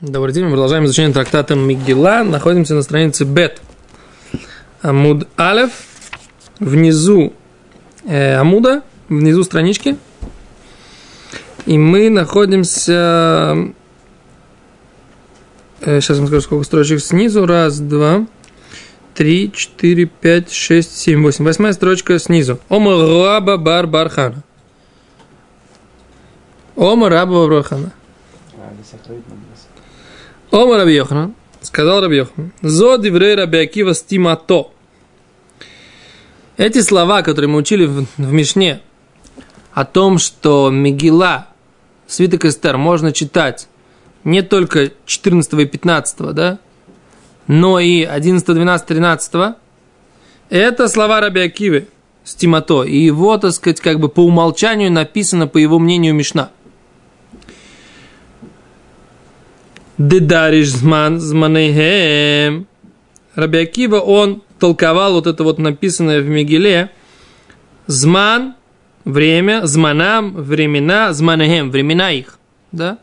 Добрый день, мы продолжаем изучение трактата Мигела. Находимся на странице Бет. Амуд Алев. Внизу э, Амуда, внизу странички. И мы находимся... Э, сейчас вам скажу, сколько строчек снизу. Раз, два, три, четыре, пять, шесть, семь, восемь. Восьмая строчка снизу. Ома Раба Бар Бархана. Ома Раба Бархана. Ома Раби Йоханан, сказал Раби Йоханан, «Зо диврей Раби Акива стимато». Эти слова, которые мы учили в, в Мишне, о том, что Мегила, свиток Эстер, можно читать не только 14 и 15, да, но и 11, 12, 13, это слова Раби Акивы, стимато, и его, так сказать, как бы по умолчанию написано, по его мнению, Мишна – Дедариш зман зманейхем. Раби он толковал вот это вот написанное в Мегиле. Зман, время, зманам, времена, зманехем, времена их. Да?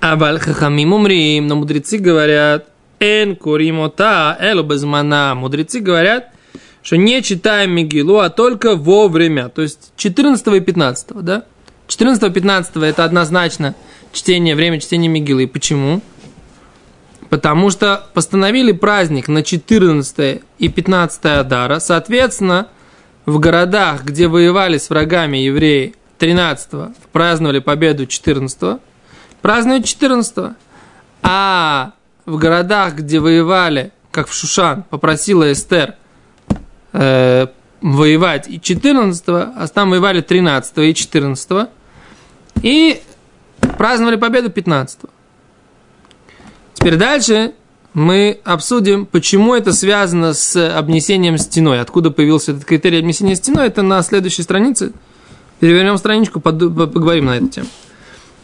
А хахамим умрим, но мудрецы говорят, эн куримота, элу безмана. Мудрецы говорят, что не читаем Мегилу, а только вовремя. То есть 14 и 15, да? 14 и 15 это однозначно – чтение, время чтения Мигилы. Почему? Потому что постановили праздник на 14 и 15 Адара. Соответственно, в городах, где воевали с врагами евреи 13 праздновали победу 14 празднуют 14 А в городах, где воевали, как в Шушан, попросила Эстер э, воевать и 14 а там воевали 13 и 14 И праздновали победу 15 -го. Теперь дальше мы обсудим, почему это связано с обнесением стеной. Откуда появился этот критерий обнесения стеной, это на следующей странице. Перевернем страничку, поговорим на эту тему.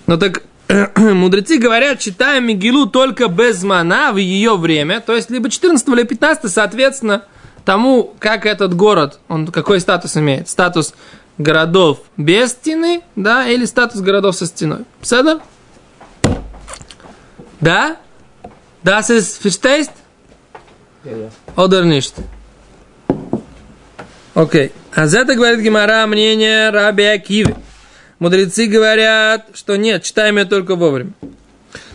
Но так мудрецы говорят, читаем Мигилу только без мана в ее время, то есть либо 14 или 15, соответственно, тому, как этот город, он какой статус имеет. Статус городов без стены, да, или статус городов со стеной. Седер? Да? Das ist, verstehst? Oder nicht? Окей. А за это говорит Гимара мнение Раби Акивы. Мудрецы говорят, что нет, читаем ее только вовремя.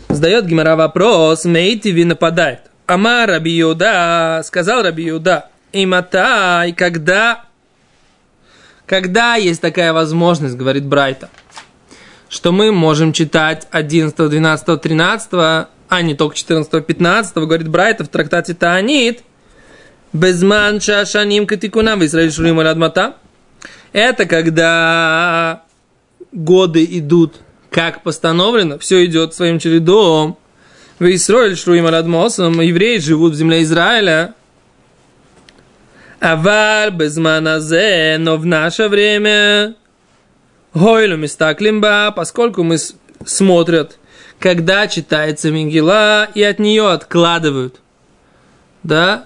Задает Гимара вопрос, Мейтиви нападает. Ама Раби Юда, сказал Раби Юда, и матай, когда когда есть такая возможность, говорит Брайта, что мы можем читать 11, 12, 13, а не только 14, 15, говорит Брайта в трактате Таанит, Безман шашаним катикуна в Израиле шурим адмата. Это когда годы идут как постановлено, все идет своим чередом. В Израиле шруим адмосом, евреи живут в земле Израиля, Авар безманазе, но в наше время. Хойлу мистаклимба, поскольку мы смотрят, когда читается Мигела, и от нее откладывают, да,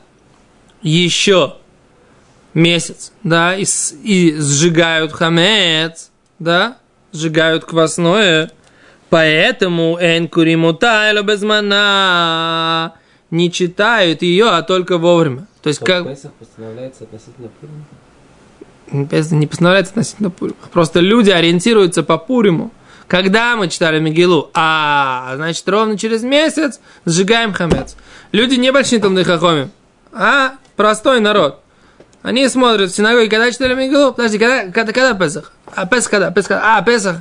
еще месяц, да, и, и сжигают хамец, да, сжигают квасное, поэтому энкуримута безмана не читают ее, а только вовремя. То есть как... Песах постановляется относительно Пурима? Песах не постановляется относительно Пурима. Просто люди ориентируются по Пуриму. Когда мы читали Мегилу? А, значит, ровно через месяц сжигаем хамец. Люди не большие там хахоми, а простой народ. Они смотрят в синагоге, когда читали Мегилу, подожди, когда, когда, когда Песах? А Песах когда? Песах, а, Песах.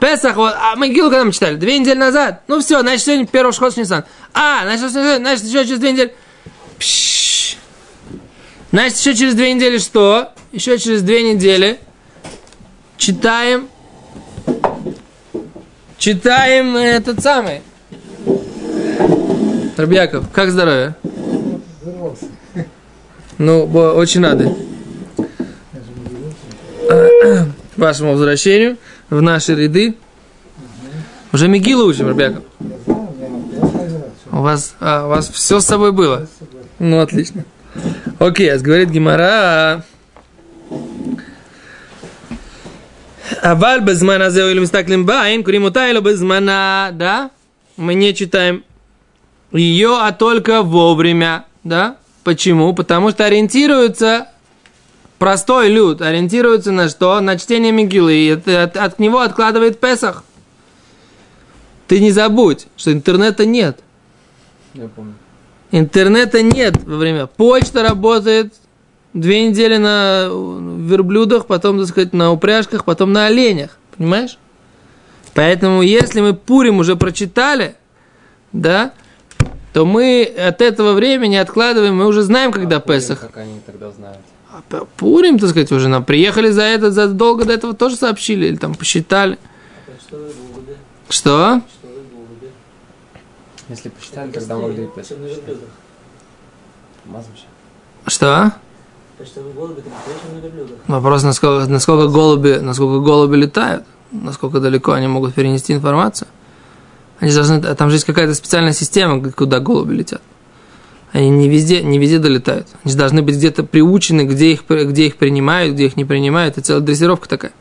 Песах, вот, а Мегилу когда мы читали? Две недели назад. Ну все, значит, сегодня первый шхот Нисан. А, значит, значит, еще через две недели. Пшш. Значит, еще через две недели что? Еще через две недели читаем, читаем этот самый. Рабьяков, как здоровье? Ну, очень рады. Вашему возвращению в наши ряды. Уже Мигилу учим, ребята. У вас, а, у вас все с собой было? Ну, отлично. Окей, а говорит Гимара. А, Аваль безмана зеу или мистаклим байн, куримота или безмана, да? Мы не читаем ее, а только вовремя, да? Почему? Потому что ориентируются простой люд, ориентируется на что? На чтение Мигилы, и от, от, от него откладывает Песах. Ты не забудь, что интернета нет. Я помню. Интернета нет во время. Почта работает две недели на верблюдах, потом, так сказать, на упряжках, потом на оленях. Понимаешь? Поэтому, если мы Пурим уже прочитали, да, то мы от этого времени откладываем, мы уже знаем, когда А Пурим, Песах. Как они тогда знают? А Пурим, так сказать, уже нам приехали за это, задолго до этого тоже сообщили, или там посчитали. Что вы голуби? Что? Что вы голуби? Если посчитали, тогда могли. Что? Вопрос, насколько, насколько, голуби, насколько голуби летают, насколько далеко они могут перенести информацию. Они должны, а там же есть какая-то специальная система, куда голуби летят. Они не везде, не везде долетают. Они должны быть где-то приучены, где их, где их принимают, где их не принимают. Это целая дрессировка такая.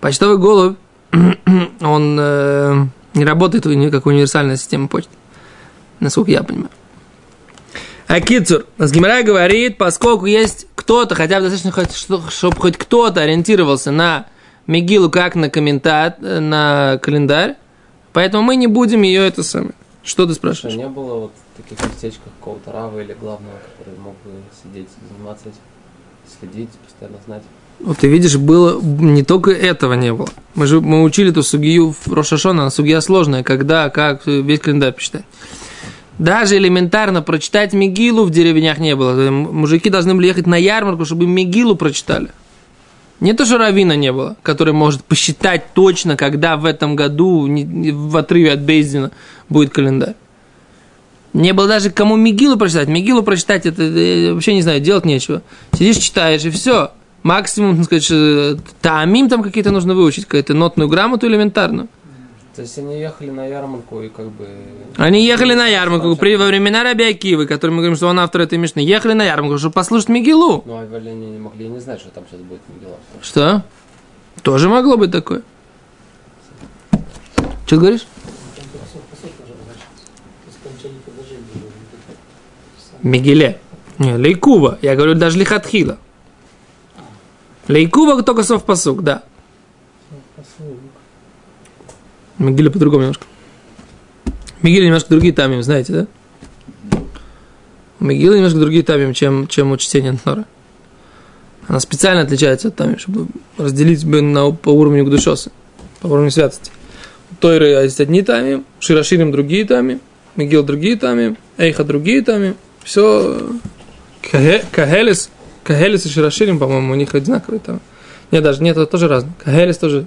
Почтовый голубь, он э, не работает как универсальная система почты. Насколько я понимаю. А Кицур, Гимара говорит, поскольку есть кто-то, хотя бы достаточно, чтобы хоть кто-то ориентировался на Мегилу как на комментарий, на календарь, поэтому мы не будем ее это самое. Что ты Что спрашиваешь? не было вот таких местечках какого-то рава или главного, который мог бы сидеть, заниматься этим, следить, постоянно знать. Вот ты видишь, было не только этого не было. Мы же мы учили эту сугию в Рошашона, она сугия сложная, когда, как, весь календарь посчитать. Даже элементарно прочитать Мегилу в деревнях не было. Мужики должны были ехать на ярмарку, чтобы Мегилу прочитали. Не то, что равина не было, который может посчитать точно, когда в этом году в отрыве от Бейздина будет календарь. Не было даже кому Мигилу прочитать. Мигилу прочитать, это э, вообще не знаю, делать нечего. Сидишь, читаешь, и все. Максимум, так сказать, что таамим там какие-то нужно выучить, какую-то нотную грамоту элементарную. То есть они ехали на ярмарку и как бы... Они ехали на ярмарку при, во времена Раби Акивы, который мы говорим, что он автор этой мишны. Ехали на ярмарку, чтобы послушать Мигилу. Ну, а они не могли не знать, что там сейчас будет Мегила. Что? Тоже могло быть такое. Что ты говоришь? Мигеле. Не, Лейкува. Я говорю даже Лихатхила. Лейкува только совпосук, да. Мигеле по-другому немножко. Мигеле немножко другие тамим, знаете, да? Мигелы немножко другие тамим, чем, чем у чтения Тора. Она специально отличается от тамим, чтобы разделить бы на, по уровню гдушоса, по уровню святости. У Тойры есть одни тамим, Широширим другие тамим, Мигил другие тамим, Эйха другие тамим. Все Кагелес, Кагелес и Широширим, по-моему, у них одинаковые там. Нет, даже нет, это тоже разные. Кагелес тоже.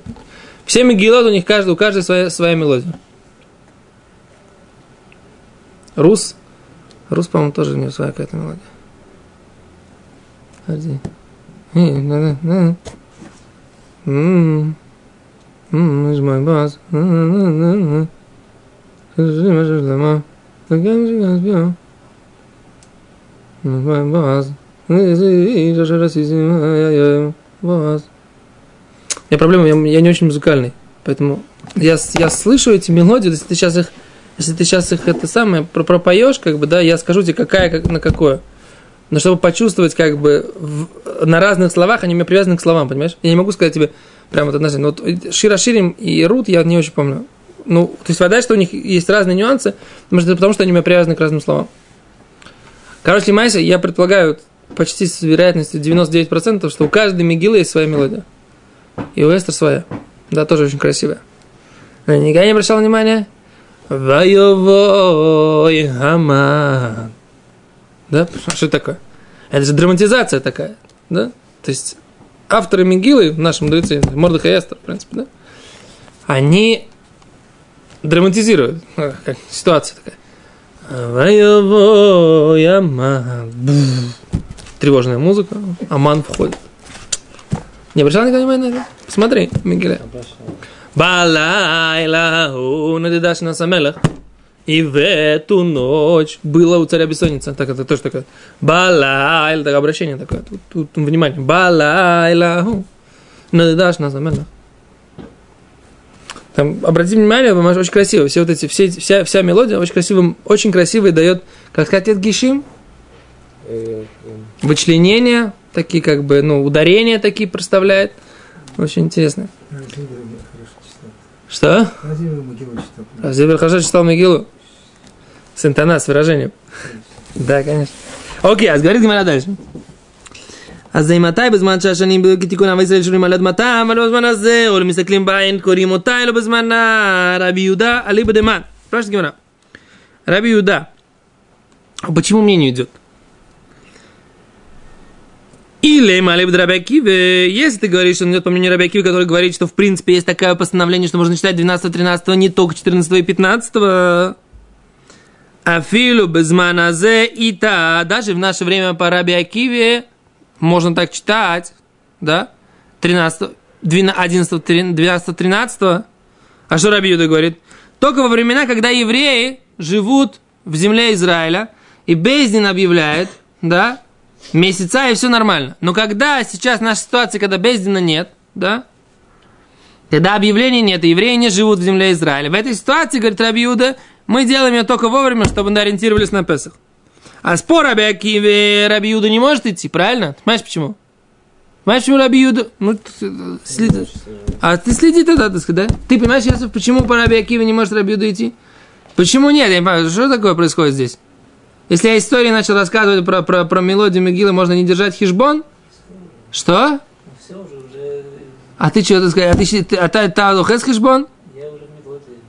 Все Мегилот, у них каждый, у каждой своя, своя мелодия. Рус. Рус, по-моему, тоже у него своя какая-то мелодия. Подожди. М. У меня проблема, я, я не очень музыкальный. Поэтому я, я слышу эти мелодии, если ты сейчас их, если ты сейчас их это самое про- пропоешь, как бы, да, я скажу тебе, какая как, на какое. Но чтобы почувствовать, как бы, в- на разных словах, они у меня привязаны к словам, понимаешь? Я не могу сказать тебе прямо вот однозначно. Вот Шира Ширим и Рут я не очень помню. Ну, то есть вода, что у них есть разные нюансы, может, это потому что они у меня привязаны к разным словам. Короче, Майся, я предполагаю почти с вероятностью 99%, что у каждой мигилы есть своя мелодия. И у Эстер своя. Да, тоже очень красивая. Она никогда не обращала внимания? Воевой Хаман. Да? Что это такое? Это же драматизация такая. Да? То есть авторы Мигилы в нашем мудреце, Мордыха и Эстер, в принципе, да? Они драматизируют. Как ситуация такая. Аман. Тревожная музыка. Аман входит. Не обращал никогда внимания на это? Смотри, Мигеля. Балайла надедаш на самелах. И в эту ночь было у царя бессонница. Так, это тоже такое. Балайла, так обращение такое. Тут, тут внимание. Балайла надедаш на самелах. Там, обратите внимание, Маш, очень красиво. Все вот эти, все, вся, вся мелодия очень красиво, очень красиво и дает, как сказать, гишим, Э, э, вычленения, такие как бы, ну, ударения такие проставляет. Очень интересно. Красивый хорошо читал. Что? Красивый могилу читал. А Зебер Хашат читал Мегилу? С интона, с выражением. Да, конечно. Окей, а говорит Гимара дальше. אז זה מתי בזמן שהשנים כתיקון עם ישראל שומרים על אדמתם, אבל בזמן הזה, או מסתכלים בעין, קוראים אותה, אלא בזמן רבי יהודה, אליבא דמן. Спрашивает Гимара. Раби Юда, а почему мне не идет? Или Малиб Рабиакиве, если ты говоришь, что он идет по мнению Рабиакиве, который говорит, что в принципе есть такое постановление, что можно читать 12-13, не только 14 и 15, Афилу безманазе и та, даже в наше время по Рабиакиве можно так читать, да, 13, 12, 11, 12, 13, а что Раби Юда говорит? Только во времена, когда евреи живут в земле Израиля, и Бездин объявляет, да, месяца, и все нормально. Но когда сейчас наша ситуация, когда Бездина нет, да, когда объявлений нет, и евреи не живут в земле Израиля, в этой ситуации, говорит Раби Юда, мы делаем ее только вовремя, чтобы мы ориентировались на Песах. А спор Раби Акиве Раби Юда не может идти, правильно? Ты Понимаешь почему? Понимаешь, почему Раби Юда? Ну, следи. А ты следи тогда, так сказать, да? Ты понимаешь, почему по Раби Акиве не может Раби Юда идти? Почему нет? Я не понимаю, что такое происходит здесь? Если я истории начал рассказывать про, про, про мелодию Мегилы, можно не держать хижбон? Что? Все уже, уже А ты что, ты сказал? А ты, ты, а алохес хижбон? я уже в мелодии.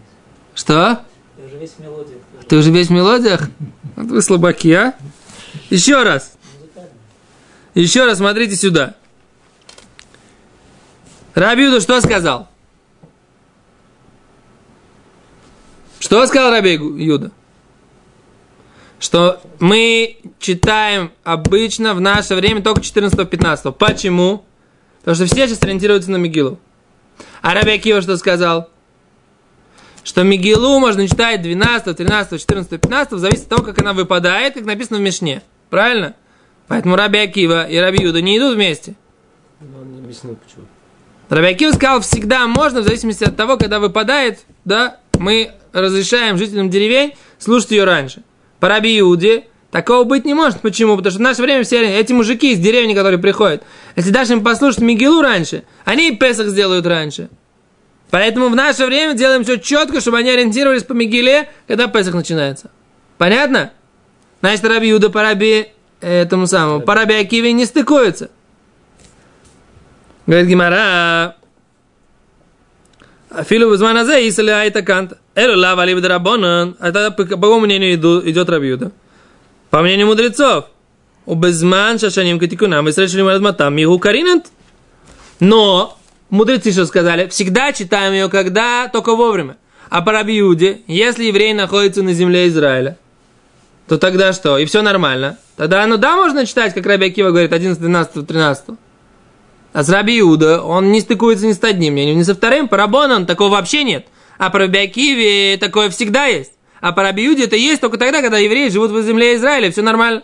Что? Я уже весь в мелодиях. Ты уже весь в мелодиях? Вот вы слабаки, а? Еще раз. Еще раз смотрите сюда. Раби Юда что сказал? Что сказал Раби Юда? Что мы читаем обычно в наше время только 14-15. Почему? Потому что все сейчас ориентируются на Мигилу. А Раби Акива что сказал? Что Мигилу можно читать 12, 13, 14, 15, зависит от того, как она выпадает, как написано в Мишне. Правильно? Поэтому Раби Акива и Раби Юда не идут вместе. Ну, он не объяснил, почему. Раби Акива сказал, всегда можно, в зависимости от того, когда выпадает, да, мы разрешаем жителям деревень слушать ее раньше. По Раби Иуде такого быть не может. Почему? Потому что в наше время все эти мужики из деревни, которые приходят, если дашь им послушать Мигелу раньше, они и Песах сделают раньше. Поэтому в наше время делаем все четко, чтобы они ориентировались по Мигеле, когда Песах начинается. Понятно? Значит, Раби Юда по Раби э, этому самому, по Раби Акиве не стыкуются. Говорит Гимара, Афилу в азе, если айта кант. Элу лава либо дарабонан. А тогда, по какому мнению идет Рабиуда? По мнению мудрецов. У безман шашаним катикунам, и срежали матам, мигу каринат. Но, мудрецы что сказали? Всегда читаем ее, когда, только вовремя. А по Рабиуде, если еврей находится на земле Израиля, то тогда что? И все нормально. Тогда, ну да, можно читать, как Раби Акива говорит, 11, 12, 13. А с Раби Иуда он не стыкуется ни с одним мнением, ни со вторым. По Рабону такого вообще нет. А по Раби Акиве такое всегда есть. А по Раби Иуде это есть только тогда, когда евреи живут в земле Израиля, все нормально.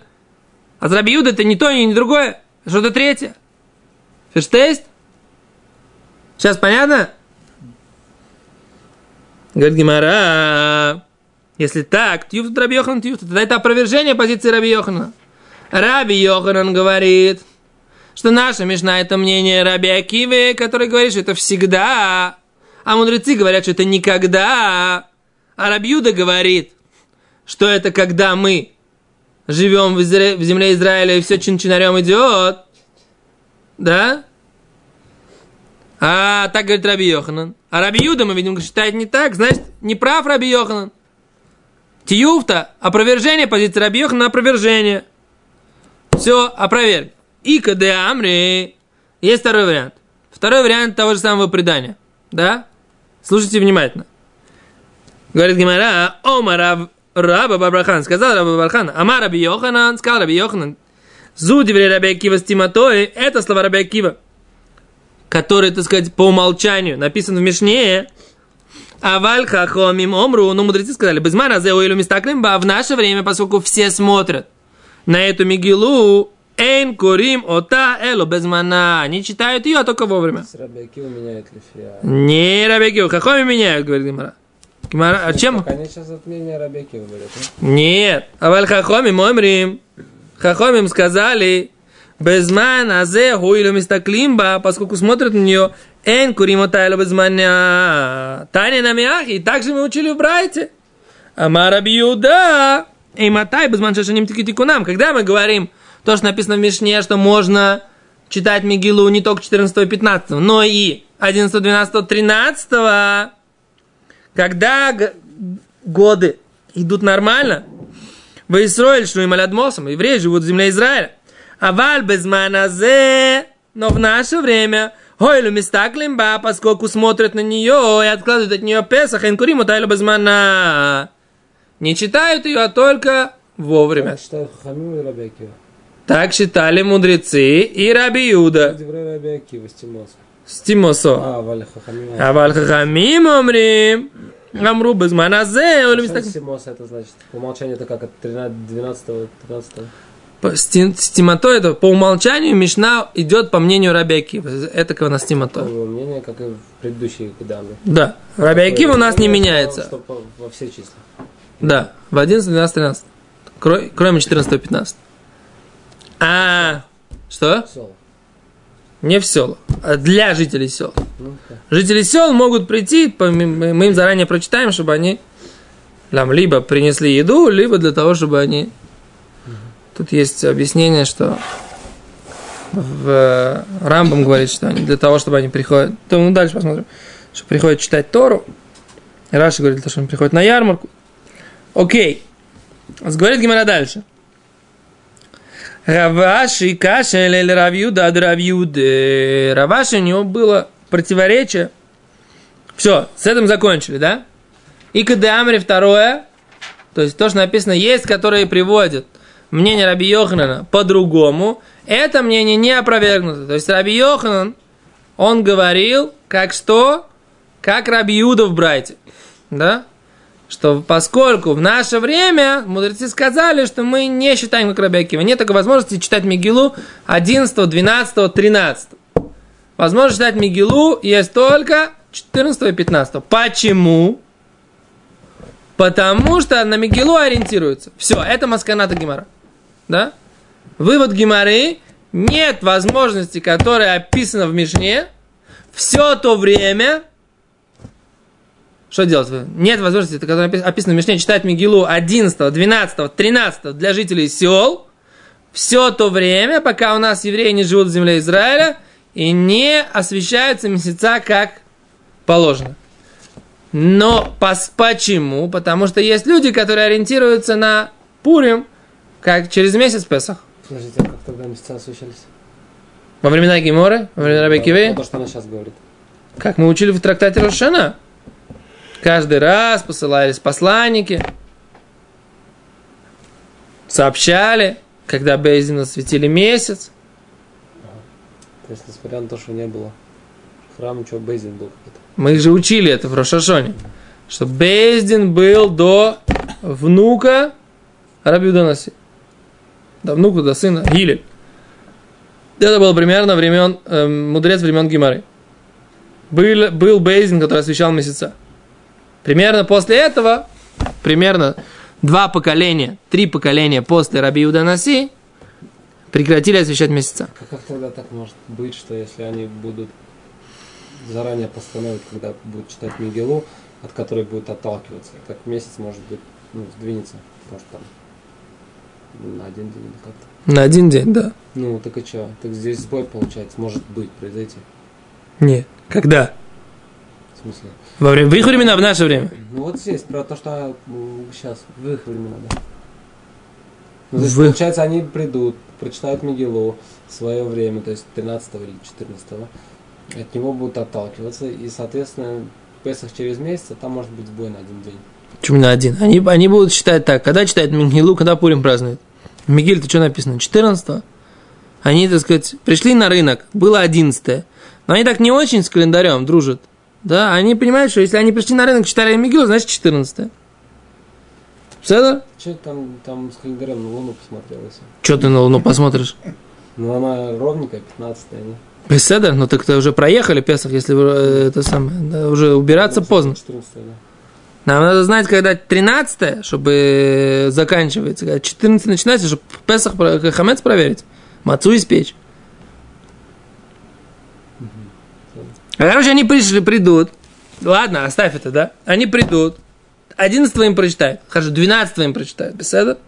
А с Раби Иуда это не то, ни другое, что-то третье. Ферштейст? Сейчас понятно? Говорит Гимара, если так, тьюфт Раби Йохан тьюфт, тогда это опровержение позиции Раби Йохана. Раби Йоханан говорит, что наша Мишна это мнение Раби Акивы, который говорит, что это всегда. А мудрецы говорят, что это никогда. А Раби Юда говорит, что это когда мы живем в, Изра- в земле Израиля и все чин-чинарем идет. Да? А так говорит Раби Йоханан. А Раби Юда, мы видим, считает не так. Значит, не прав Раби Йоханан. Тиюфта, опровержение позиции Раби Йоханана, опровержение. Все, опроверг. И КД Амри. Есть второй вариант. Второй вариант того же самого предания. Да? Слушайте внимательно. Говорит Гимара, Ома Рав, Раба Бабрахан. Сказал Раба Бабрахан. Ама Раби Йоханан. Сказал Раби Йоханан. Зудиври Раби Акива с Тиматой. Это слова Раби Акива. Который, так сказать, по умолчанию написан в Мишне. Аваль хахомим омру. Ну, мудрецы сказали, безмана зе а в наше время, поскольку все смотрят на эту Мигилу, Эйн курим ота эло безмана. Они читают ее только вовремя. С Рабиакива меняет лифия. Не Рабекио, Хахоми меняют, говорит Гимара. Гимара, а чем? Они сейчас от мнения Рабиакива говорят. а? Нет. Аваль Хахоми моймрим. Хахомим сказали, безман азе хуилу мистаклимба, поскольку смотрят на нее, эн курима тайло безманя. Таня на мяхи. Так же мы учили в Брайте. Амара бьюда. И матай безман шашаним тикитикунам. Когда мы говорим то, что написано в Мишне, что можно читать Мигилу не только 14 и 15, но и 11, 12, 13, когда годы идут нормально, в Исраиль шлю им алядмосом, евреи живут в земле Израиля. А валь но в наше время, Хойлю мистаклимба, поскольку смотрят на нее и откладывают от нее Песах, инкуриму тайлю без мана. Не читают ее, а только вовремя. Я считаю Хамим и Рабиакива. Так считали мудрецы и Раби Юда. Стимосо. А, Валя Хахамим. А вальхахамим омрим. Амру без маназе, Хойлю мистаклимба. Стимос это значит? По умолчанию это как от 13, 12, 13. По- сти- Стимато это по умолчанию Мишна идет по мнению Рабиаки. Это у нас стимато. Такое мнение, как и в предыдущие годы. Да. Рабиаки у нас не меняется. Что во все числа. Да. В 11, 12, 13. Кро- Кроме 14, 15. А, что? Не в сел. а Для жителей сел. Ну. Жители сел могут прийти, мы им заранее прочитаем, чтобы они там либо принесли еду, либо для того, чтобы они... Тут есть объяснение, что в э, Рамбам говорит, что они для того, чтобы они приходят... То мы дальше посмотрим. Что приходят читать Тору. И Раши говорит, что они приходят на ярмарку. Окей. Говорит Гимара дальше. Раваши кашель или равьюда ад равьюды. Раваши у него было противоречие. Все, с этим закончили, да? И Кадамри второе, то есть то, что написано, есть, которые приводят мнение Раби Йоханана по-другому, это мнение не опровергнуто. То есть Раби Йоханан, он говорил, как что? Как Раби Юда в Брайте. Да? Что поскольку в наше время мудрецы сказали, что мы не считаем как Раби Акива. Нет такой возможности читать Мигилу 11, 12, 13. Возможность читать Мигилу есть только 14 и 15. Почему? Потому что на Мигилу ориентируются. Все, это Масканата Гимара. Да? Вывод Гимары. Нет возможности, которая описана в Мишне, все то время, что делать? Нет возможности, которая опис- описана в Мишне, читать Мигилу 11, 12, 13 для жителей сел, все то время, пока у нас евреи не живут в земле Израиля, и не освещаются месяца как положено. Но пос- почему? Потому что есть люди, которые ориентируются на Пурим, как через месяц Песах. Подождите, а как тогда месяца освещались? Во времена Гиморы, во времена Раби То, что она сейчас говорит. как мы учили в трактате Рошана. Каждый раз посылались посланники, сообщали, когда Бейзина светили месяц. То есть, несмотря на то, что не было храма, что Бейзин был какой-то. Мы же учили это в Рошашоне, что Бейздин был до внука Рабиуданаси. До внука, до сына Гилель. Это было примерно времен, э, мудрец времен Гимары. Был, был Бейздин, который освещал месяца. Примерно после этого, примерно два поколения, три поколения после Раби Уданаси прекратили освещать месяца. А как тогда так может быть, что если они будут заранее постановить, когда будут читать Мигелу, от которой будут отталкиваться, как месяц может быть, ну, сдвинется, может там на один день или как-то. На один день, да. Ну, так и что? Так здесь сбой получается, может быть, произойти. Нет. Когда? В смысле? Во время, в их времена, в наше время. Ну вот здесь, про то, что сейчас, в их времена, да. Ну, то есть, В получается, они придут, прочитают Мигелу в свое время, то есть 13 или 14 от него будут отталкиваться, и, соответственно, Песах через месяц, а там может быть сбой на один день. Почему на один? Они, они будут считать так, когда читают Мигилу, когда Пурим празднует. В Мигиле-то что написано? 14 Они, так сказать, пришли на рынок, было 11 Но они так не очень с календарем дружат. Да, они понимают, что если они пришли на рынок, читали Мигилу, значит 14 Все это? Че там, там с календарем на Луну посмотрел? Что ты на Луну посмотришь? Ну, она ровненькая, 15 не? Беседа? Ну так то уже проехали Песах, если э, это самое, да, уже убираться поздно. 14 да. Нам надо знать, когда 13 чтобы заканчивается, когда 14 начинается, чтобы Песах хамец проверить, мацу испечь. А Короче, они пришли, придут. Ладно, оставь это, да? Они придут. 11 им прочитают. Хорошо, 12 им прочитают. Беседа?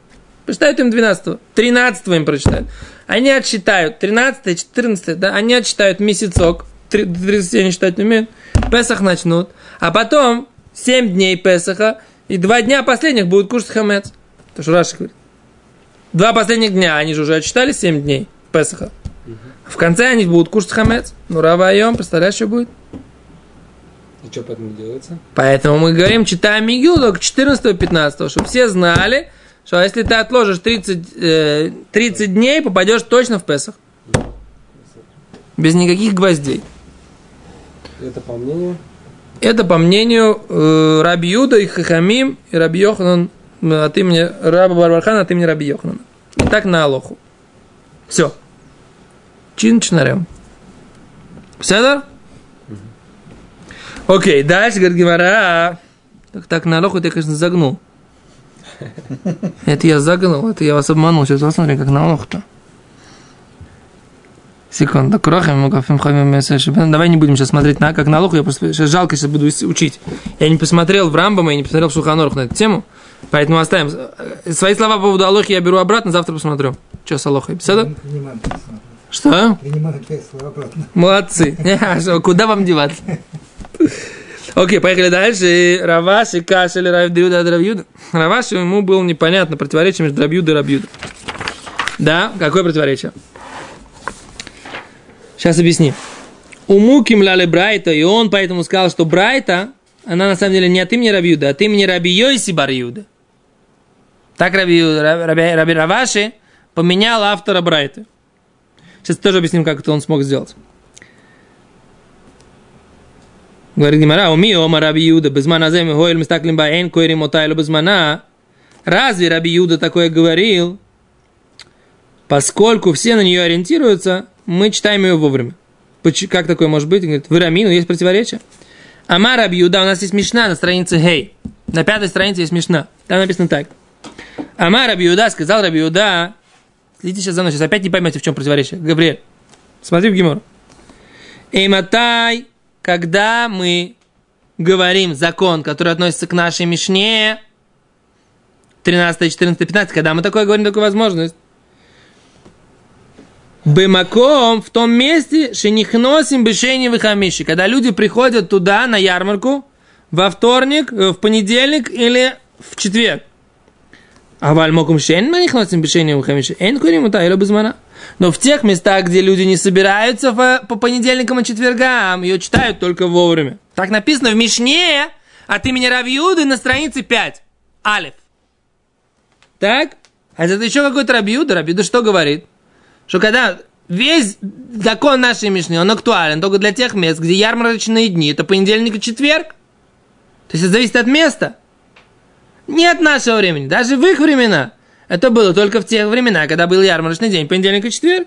Прочитают им 12 13 им прочитают. Они отсчитают 13 14 да? Они отсчитают месяцок. Три- до 30 они считать не умеют. Песах начнут. А потом 7 дней Песаха. И два дня последних будут кушать хамец. То, что Раша говорит. Два последних дня, они же уже отсчитали 7 дней Песаха. В конце они будут кушать хамец. Ну, равайом, представляешь, что будет? И что поэтому делается? Поэтому мы говорим, читаем Мигил только 14-15, чтобы все знали, что если ты отложишь 30, э, 30 дней, попадешь точно в Песах. Без никаких гвоздей. Это по мнению Это по мнению э, Раби Юда и Хахамим и Раби Йоханан э, от имени Раба Барбархана от имени Раби Йоханана. И так на Алоху. Все. Чин чинарем. Все Окей, дальше, говорит Гимара. Так, так, на Алоху ты, конечно, загнул. Это я загнул, это я вас обманул. Сейчас посмотрим, как на Алоху-то. Секунду. Давай не будем сейчас смотреть на как на Алоху, я просто сейчас жалко, сейчас буду учить. Я не посмотрел в Рамбама, я не посмотрел в Шуханорах на эту тему, поэтому оставим. Свои слова по поводу Алохи я беру обратно, завтра посмотрю. Что с Алохой? Беседа? Что? Обратно. Молодцы. Куда вам деваться? Окей, поехали дальше. Раваши, Каш или Равдриуда от Равьюда. Раваши ему было непонятно противоречие между Равьюда и Равьюда. Да, какое противоречие? Сейчас объясним. Уму кимляли Брайта, и он поэтому сказал, что Брайта, она на самом деле не от имени Рабиуда, а от имени Раби Йоси Бар Юда. Так Раби, Раби, Раби Раваши поменял автора Брайта. Сейчас тоже объясним, как это он смог сделать. Говорит Гимара, уми ома Раби Юда, безмана земи хойль мистаклим баэн койрим отайлу безмана. Разве Раби Юда такое говорил? Поскольку все на нее ориентируются, мы читаем ее вовремя. Как такое может быть? Говорит, в Рамину есть противоречие. Ама Раби Юда, у нас есть Мишна на странице Гей. На пятой странице есть Мишна. Там написано так. Ама Раби Юда, сказал Раби Юда, следите сейчас за мной, сейчас опять не поймете, в чем противоречие. Гавриэль, смотри в Гимор. Эйматай, когда мы говорим закон, который относится к нашей Мишне, 13, 14, 15, когда мы такое говорим, такую возможность, Бымаком в том месте, шенихносим бешени выхамиши, когда люди приходят туда на ярмарку во вторник, э, в понедельник или в четверг. А вальмокум шен манихносим бешени выхамиши, эн курим ута или безмана. Но в тех местах, где люди не собираются по понедельникам и четвергам, ее читают только вовремя. Так написано в Мишне от имени Равьюды на странице 5. Алиф. Так? А это еще какой-то Рабиуда. Рабиуда что говорит? Что когда весь закон нашей Мишны, он актуален только для тех мест, где ярмарочные дни, это понедельник и четверг. То есть это зависит от места. Не от нашего времени. Даже в их времена. Это было только в тех времена, когда был ярмарочный день, понедельник и четверг.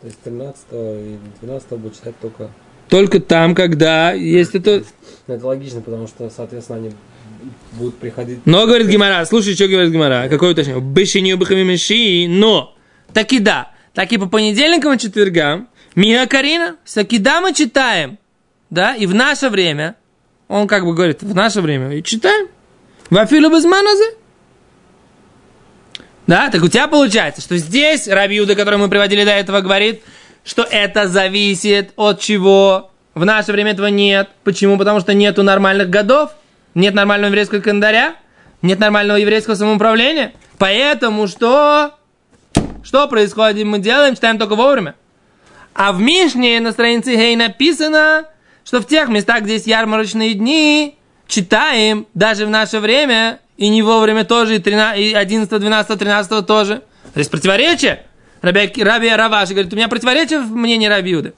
То есть 13 и 12 будет читать только... Только там, когда есть это... Ну, Это логично, потому что, соответственно, они будут приходить... Но, говорит Гимара, слушай, что говорит Гимара, какое уточнение? Бешению бахамимиши, но, так и да, так и по понедельникам и четвергам, Мига Карина, таки да мы читаем, да, и в наше время, он как бы говорит, в наше время, и читаем, Вафилу без маназы. Да, так у тебя получается, что здесь Раби Юда, который мы приводили до этого, говорит, что это зависит от чего. В наше время этого нет. Почему? Потому что нету нормальных годов, нет нормального еврейского календаря, нет нормального еврейского самоуправления. Поэтому что? Что происходит? Мы делаем, читаем только вовремя. А в Мишне на странице Гей написано, что в тех местах, где есть ярмарочные дни, читаем даже в наше время, и не вовремя тоже, и, 13, и 11, 12, 13 тоже. То есть противоречие. Раби, Раби Раваши говорит, у меня противоречие в мнении Раби Юды.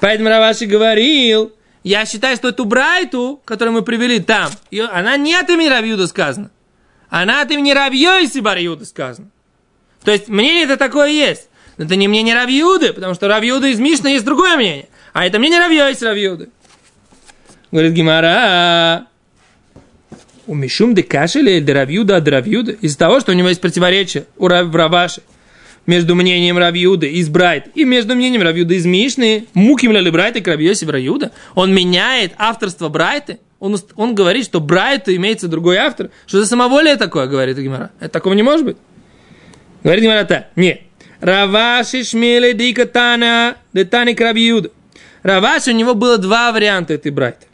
Поэтому Раваши говорил, я считаю, что эту Брайту, которую мы привели там, ее, она не от имени Раби Юда сказана. Она от имени Раби Йоси Бар сказана. То есть мнение это такое есть. Это не мнение Равьюды, потому что Равьюда из Мишна есть другое мнение. А это мнение Равьё есть Равьюды. Говорит Гимара, у Мишум де Кашеля или Равьюда от из-за того, что у него есть противоречие у Раваши между мнением Равьюда из Брайт и между мнением Равьюда из Мишны, муким ли Брайта к Равьёсив Равьюда, он меняет авторство Брайты, он, он говорит, что Брайту имеется другой автор. Что за самоволие такое, говорит Гимара? Это такого не может быть. Говорит Гимара так. Нет. Раваши шмеле дика тана детани Равьюда. Раваши у него было два варианта этой Брайты.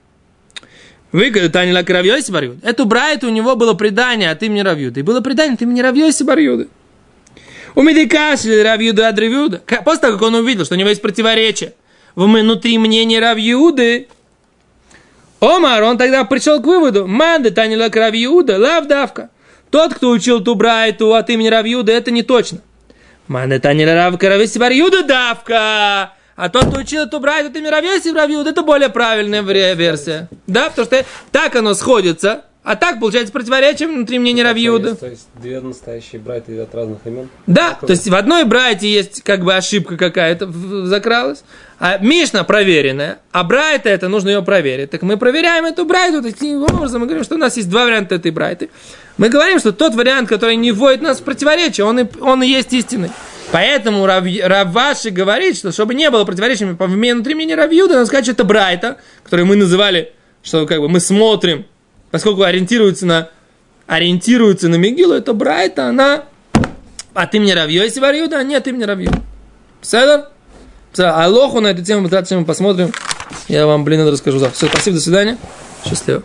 Вы, Тани ла Равьёси Барьюд. Эту Брайту у него было предание от имени Равьюда. И было предание от имени Равьёси Барьюда. У Медикаш Равьюда от Равьюда. После того, как он увидел, что у него есть противоречие внутри мнения Равьюды, Омар, он тогда пришел к выводу, Манды Танила Равьюда, лавдавка. Тот, кто учил ту Брайту от имени Равьюда, это не точно. Манды Танила Равка Рависи Барьюда давка. А тот, кто учил эту брать, это Мировеси Равьюд, это более правильная версия. Да, потому что так оно сходится. А так, получается, противоречие внутри мнения Равьюда. То есть две настоящие брайты от разных имен? Да, то есть в одной брайте есть как бы ошибка какая-то закралась, а Мишна проверенная, а брайта это нужно ее проверить. Так мы проверяем эту брайту таким образом, мы говорим, что у нас есть два варианта этой брайты. Мы говорим, что тот вариант, который не вводит нас в противоречие, он и, он и есть истинный. Поэтому Рав, Раваши говорит, что чтобы не было противоречия внутри мнения Равьюда, надо сказать, что это Брайта, который мы называли, что как бы мы смотрим, поскольку ориентируется на, ориентируется на Мигилу, это Брайта, она от имени Равьё, если Равьюда, а нет имени Равью. Седер? Алоху на эту тему мы посмотрим. Я вам, блин, расскажу завтра. Все, спасибо, до свидания. Счастливо.